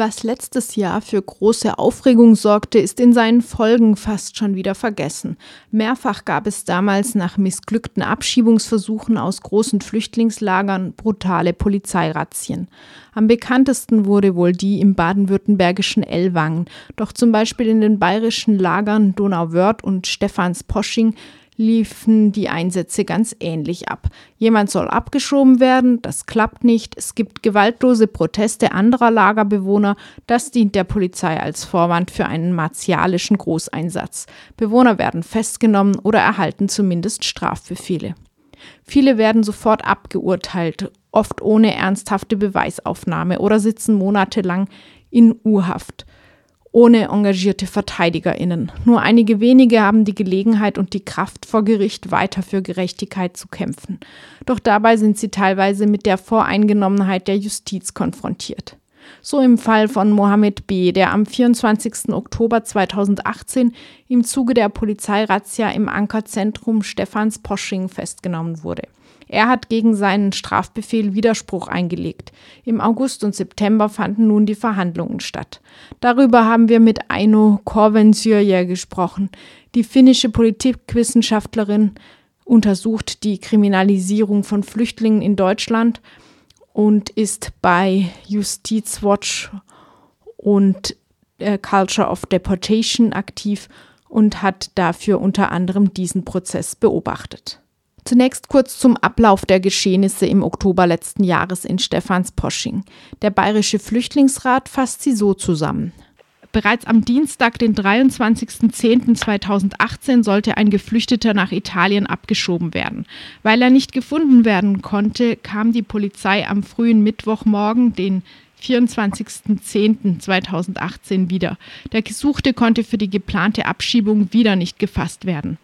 Was letztes Jahr für große Aufregung sorgte, ist in seinen Folgen fast schon wieder vergessen. Mehrfach gab es damals nach missglückten Abschiebungsversuchen aus großen Flüchtlingslagern brutale Polizeirazzien. Am bekanntesten wurde wohl die im baden-württembergischen Ellwangen, doch zum Beispiel in den bayerischen Lagern Donauwörth und Stephansposching liefen die Einsätze ganz ähnlich ab. Jemand soll abgeschoben werden, das klappt nicht, es gibt gewaltlose Proteste anderer Lagerbewohner, das dient der Polizei als Vorwand für einen martialischen Großeinsatz. Bewohner werden festgenommen oder erhalten zumindest Strafbefehle. Viele werden sofort abgeurteilt, oft ohne ernsthafte Beweisaufnahme oder sitzen monatelang in U-Haft ohne engagierte VerteidigerInnen. Nur einige wenige haben die Gelegenheit und die Kraft, vor Gericht weiter für Gerechtigkeit zu kämpfen. Doch dabei sind sie teilweise mit der Voreingenommenheit der Justiz konfrontiert. So im Fall von Mohammed B., der am 24. Oktober 2018 im Zuge der Polizeirazzia im Ankerzentrum Stephans Posching festgenommen wurde. Er hat gegen seinen Strafbefehl Widerspruch eingelegt. Im August und September fanden nun die Verhandlungen statt. Darüber haben wir mit Aino Korvensyrje gesprochen. Die finnische Politikwissenschaftlerin untersucht die Kriminalisierung von Flüchtlingen in Deutschland und ist bei Justizwatch und äh, Culture of Deportation aktiv und hat dafür unter anderem diesen Prozess beobachtet. Zunächst kurz zum Ablauf der Geschehnisse im Oktober letzten Jahres in Stephansposching. Der Bayerische Flüchtlingsrat fasst sie so zusammen. Bereits am Dienstag, den 23.10.2018, sollte ein Geflüchteter nach Italien abgeschoben werden. Weil er nicht gefunden werden konnte, kam die Polizei am frühen Mittwochmorgen, den 24.10.2018 wieder. Der Gesuchte konnte für die geplante Abschiebung wieder nicht gefasst werden.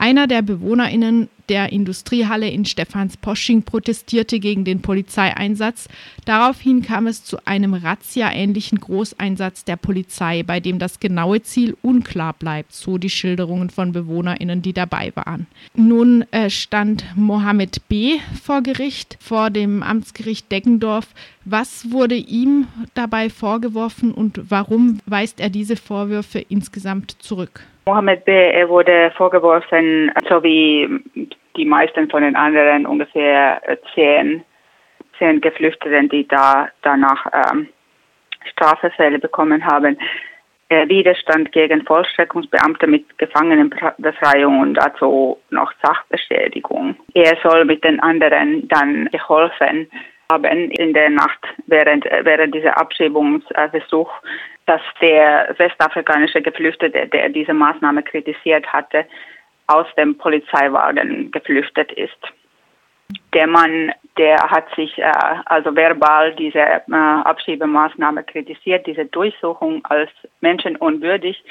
Einer der BewohnerInnen der Industriehalle in Stephansposching protestierte gegen den Polizeieinsatz. Daraufhin kam es zu einem Razzia-ähnlichen Großeinsatz der Polizei, bei dem das genaue Ziel unklar bleibt, so die Schilderungen von BewohnerInnen, die dabei waren. Nun äh, stand Mohammed B. vor Gericht, vor dem Amtsgericht Deggendorf. Was wurde ihm dabei vorgeworfen und warum weist er diese Vorwürfe insgesamt zurück? Mohammed B. Er wurde vorgeworfen, so wie die meisten von den anderen, ungefähr zehn, zehn Geflüchteten, die da danach ähm, Strafbefehle bekommen haben, äh, Widerstand gegen Vollstreckungsbeamte mit Gefangenenbefreiung und dazu noch Sachbeschädigung. Er soll mit den anderen dann geholfen haben in der Nacht während, während dieser Abschiebungsversuch dass der westafrikanische Geflüchtete, der diese Maßnahme kritisiert hatte, aus dem Polizeiwagen geflüchtet ist. Der Mann, der hat sich äh, also verbal diese äh, Abschiebemaßnahme kritisiert, diese Durchsuchung als menschenunwürdig.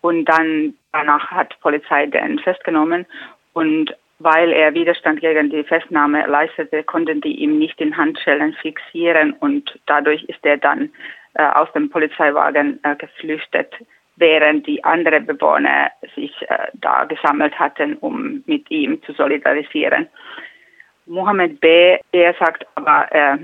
Und dann danach hat die Polizei den festgenommen. Und weil er Widerstand gegen die Festnahme leistete, konnten die ihm nicht in Handschellen fixieren. Und dadurch ist er dann äh, aus dem Polizeiwagen äh, geflüchtet, während die anderen Bewohner sich äh, da gesammelt hatten, um mit ihm zu solidarisieren. Mohammed B., er sagt aber, äh,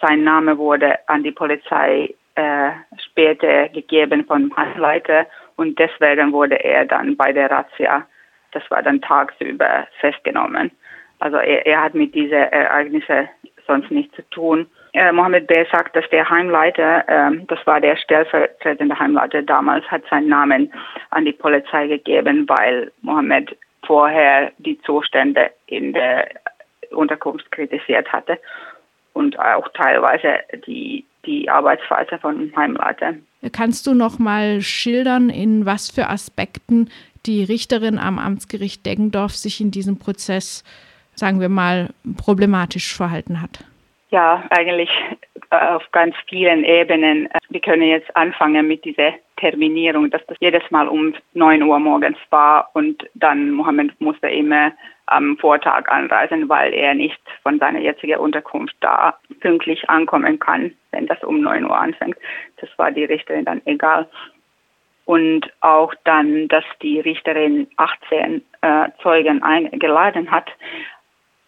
sein Name wurde an die Polizei äh, später gegeben vom Handleiter und deswegen wurde er dann bei der Razzia, das war dann tagsüber, festgenommen. Also er, er hat mit diesen Ereignissen sonst nichts zu tun äh, Mohammed B. sagt, dass der Heimleiter, äh, das war der stellvertretende Heimleiter damals, hat seinen Namen an die Polizei gegeben, weil Mohammed vorher die Zustände in der Unterkunft kritisiert hatte und auch teilweise die, die Arbeitsweise von Heimleiter. Kannst du noch mal schildern, in was für Aspekten die Richterin am Amtsgericht Deggendorf sich in diesem Prozess, sagen wir mal, problematisch verhalten hat? Ja, eigentlich äh, auf ganz vielen Ebenen. Wir können jetzt anfangen mit dieser Terminierung, dass das jedes Mal um 9 Uhr morgens war und dann Mohammed musste immer am Vortag anreisen, weil er nicht von seiner jetzigen Unterkunft da pünktlich ankommen kann, wenn das um 9 Uhr anfängt. Das war die Richterin dann egal. Und auch dann, dass die Richterin 18 äh, Zeugen eingeladen hat,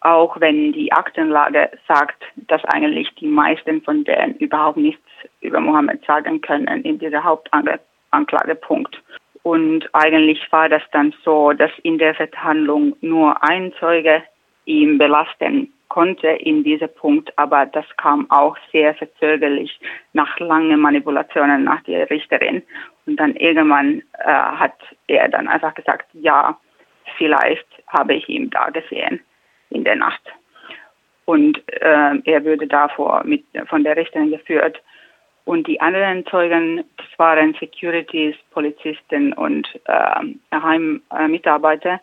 auch wenn die Aktenlage sagt, dass eigentlich die meisten von denen überhaupt nichts über Mohammed sagen können in dieser Hauptanklagepunkt. Und eigentlich war das dann so, dass in der Verhandlung nur ein Zeuge ihm belasten konnte in diesem Punkt, aber das kam auch sehr verzögerlich nach langen Manipulationen nach der Richterin. Und dann irgendwann äh, hat er dann einfach gesagt, ja, vielleicht habe ich ihn da gesehen in der Nacht. Und äh, er würde davor mit, von der Richterin geführt. Und die anderen Zeugen, das waren Securities, Polizisten und äh, Heimmitarbeiter,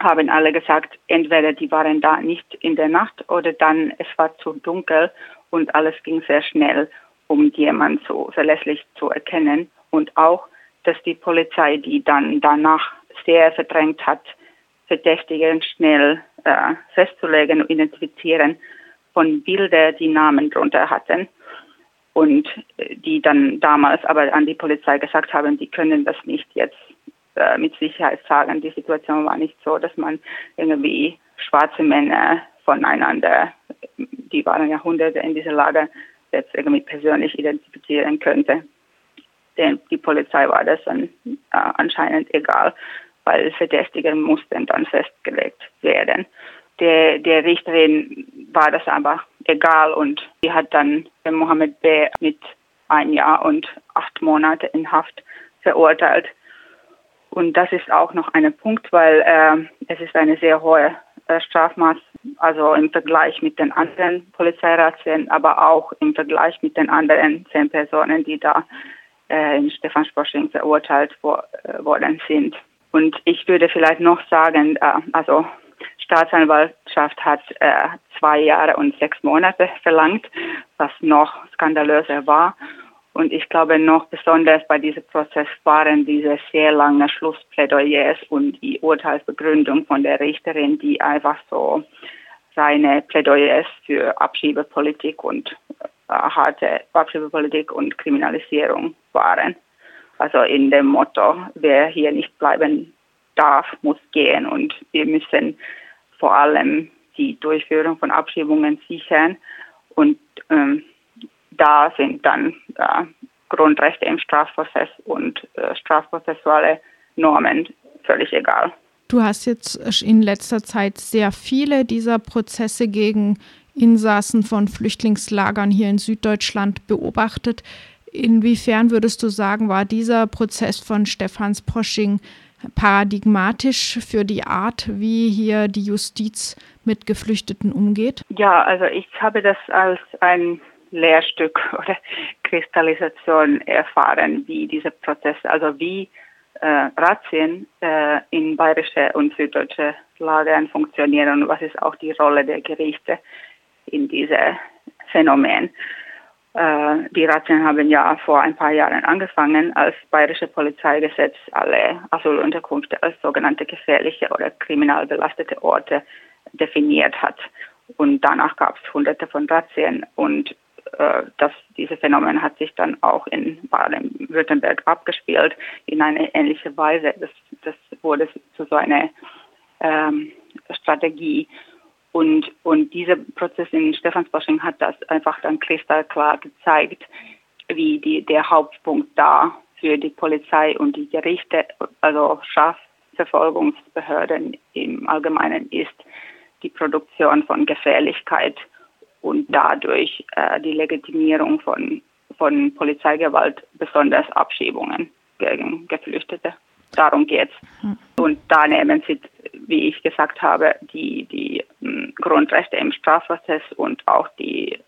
haben alle gesagt, entweder die waren da nicht in der Nacht oder dann es war zu dunkel und alles ging sehr schnell, um jemanden so verlässlich zu erkennen. Und auch, dass die Polizei, die dann danach sehr verdrängt hat, Verdächtigen schnell äh, festzulegen und identifizieren von Bildern, die Namen drunter hatten und äh, die dann damals aber an die Polizei gesagt haben, die können das nicht jetzt äh, mit Sicherheit sagen. Die Situation war nicht so, dass man irgendwie schwarze Männer voneinander, die waren Jahrhunderte in dieser Lage, jetzt irgendwie persönlich identifizieren könnte. Denn die Polizei war das dann äh, anscheinend egal, weil Verdächtige mussten dann festgelegt werden. Der, der Richterin war das aber egal und sie hat dann Mohammed B. mit ein Jahr und acht Monate in Haft verurteilt. Und das ist auch noch ein Punkt, weil äh, es ist eine sehr hohe äh, Strafmaß, also im Vergleich mit den anderen Polizeirazzien, aber auch im Vergleich mit den anderen zehn Personen, die da äh, in Stephansposching verurteilt wo, äh, worden sind. Und ich würde vielleicht noch sagen, äh, also Staatsanwaltschaft hat äh, zwei Jahre und sechs Monate verlangt, was noch skandalöser war. Und ich glaube noch besonders bei diesem Prozess waren diese sehr langen Schlussplädoyers und die Urteilsbegründung von der Richterin, die einfach so seine Plädoyers für Abschiebepolitik und äh, harte Abschiebepolitik und Kriminalisierung waren. Also in dem Motto, wer hier nicht bleiben darf, muss gehen und wir müssen vor allem die Durchführung von Abschiebungen sichern und ähm, da sind dann äh, Grundrechte im Strafprozess und äh, strafprozessuale Normen völlig egal. Du hast jetzt in letzter Zeit sehr viele dieser Prozesse gegen Insassen von Flüchtlingslagern hier in Süddeutschland beobachtet. Inwiefern würdest du sagen, war dieser Prozess von Stefans Posching paradigmatisch für die Art, wie hier die Justiz mit Geflüchteten umgeht? Ja, also ich habe das als ein Lehrstück oder Kristallisation erfahren, wie diese Prozesse, also wie äh, Razzien äh, in bayerische und süddeutsche Lagern funktionieren und was ist auch die Rolle der Gerichte in diesem Phänomen. Äh, die Razzien haben ja vor ein paar Jahren angefangen, als bayerische Polizeigesetz alle Asylunterkünfte als sogenannte gefährliche oder kriminal belastete Orte definiert hat. Und danach gab es hunderte von Razzien und äh, das, diese Phänomen hat sich dann auch in Baden-Württemberg abgespielt in eine ähnliche Weise. Das, das wurde zu so einer ähm, Strategie. Und, und dieser Prozess in Stephansbosching hat das einfach dann kristallklar gezeigt, wie die, der Hauptpunkt da für die Polizei und die Gerichte, also Strafverfolgungsbehörden im Allgemeinen ist, die Produktion von Gefährlichkeit und dadurch äh, die Legitimierung von, von Polizeigewalt, besonders Abschiebungen gegen Geflüchtete. Darum geht es. Hm. Und da nehmen sie, wie ich gesagt habe, die, die hm, Grundrechte im Strafprozess und auch die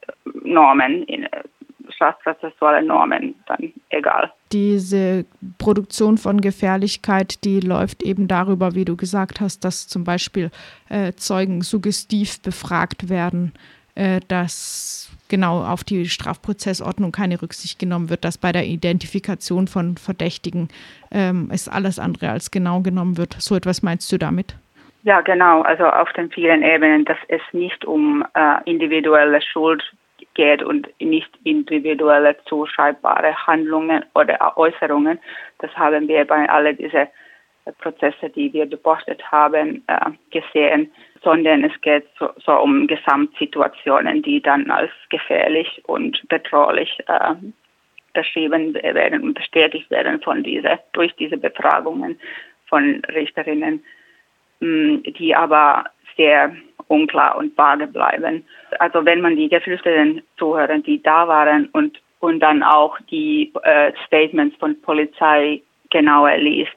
Normen, in, äh, strafprozessuale Normen dann egal. Diese Produktion von Gefährlichkeit, die läuft eben darüber, wie du gesagt hast, dass zum Beispiel äh, Zeugen suggestiv befragt werden, äh, dass genau auf die Strafprozessordnung keine Rücksicht genommen wird, dass bei der Identifikation von Verdächtigen ähm, es alles andere als genau genommen wird. So etwas meinst du damit? Ja, genau. Also auf den vielen Ebenen, dass es nicht um äh, individuelle Schuld geht und nicht individuelle zuschreibbare Handlungen oder Äußerungen. Das haben wir bei all diesen Prozesse, die wir beobachtet haben, äh, gesehen. sondern es geht so, so um Gesamtsituationen, die dann als gefährlich und bedrohlich äh, beschrieben werden und bestätigt werden von diese, durch diese Befragungen von Richterinnen, die aber sehr unklar und vage bleiben. Also wenn man die Geflüchteten zuhören, die da waren und, und dann auch die äh, Statements von Polizei genauer liest,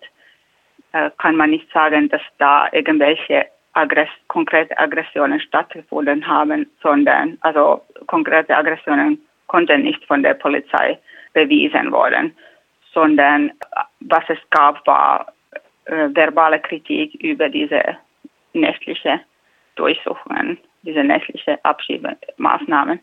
äh, kann man nicht sagen, dass da irgendwelche Aggress konkrete Aggressionen stattgefunden haben, sondern also konkrete Aggressionen konnten nicht von der Polizei bewiesen worden, sondern was es gab, war äh, verbale Kritik über diese nächtliche Durchsuchungen, diese nächtliche Abschiebemaßnahmen.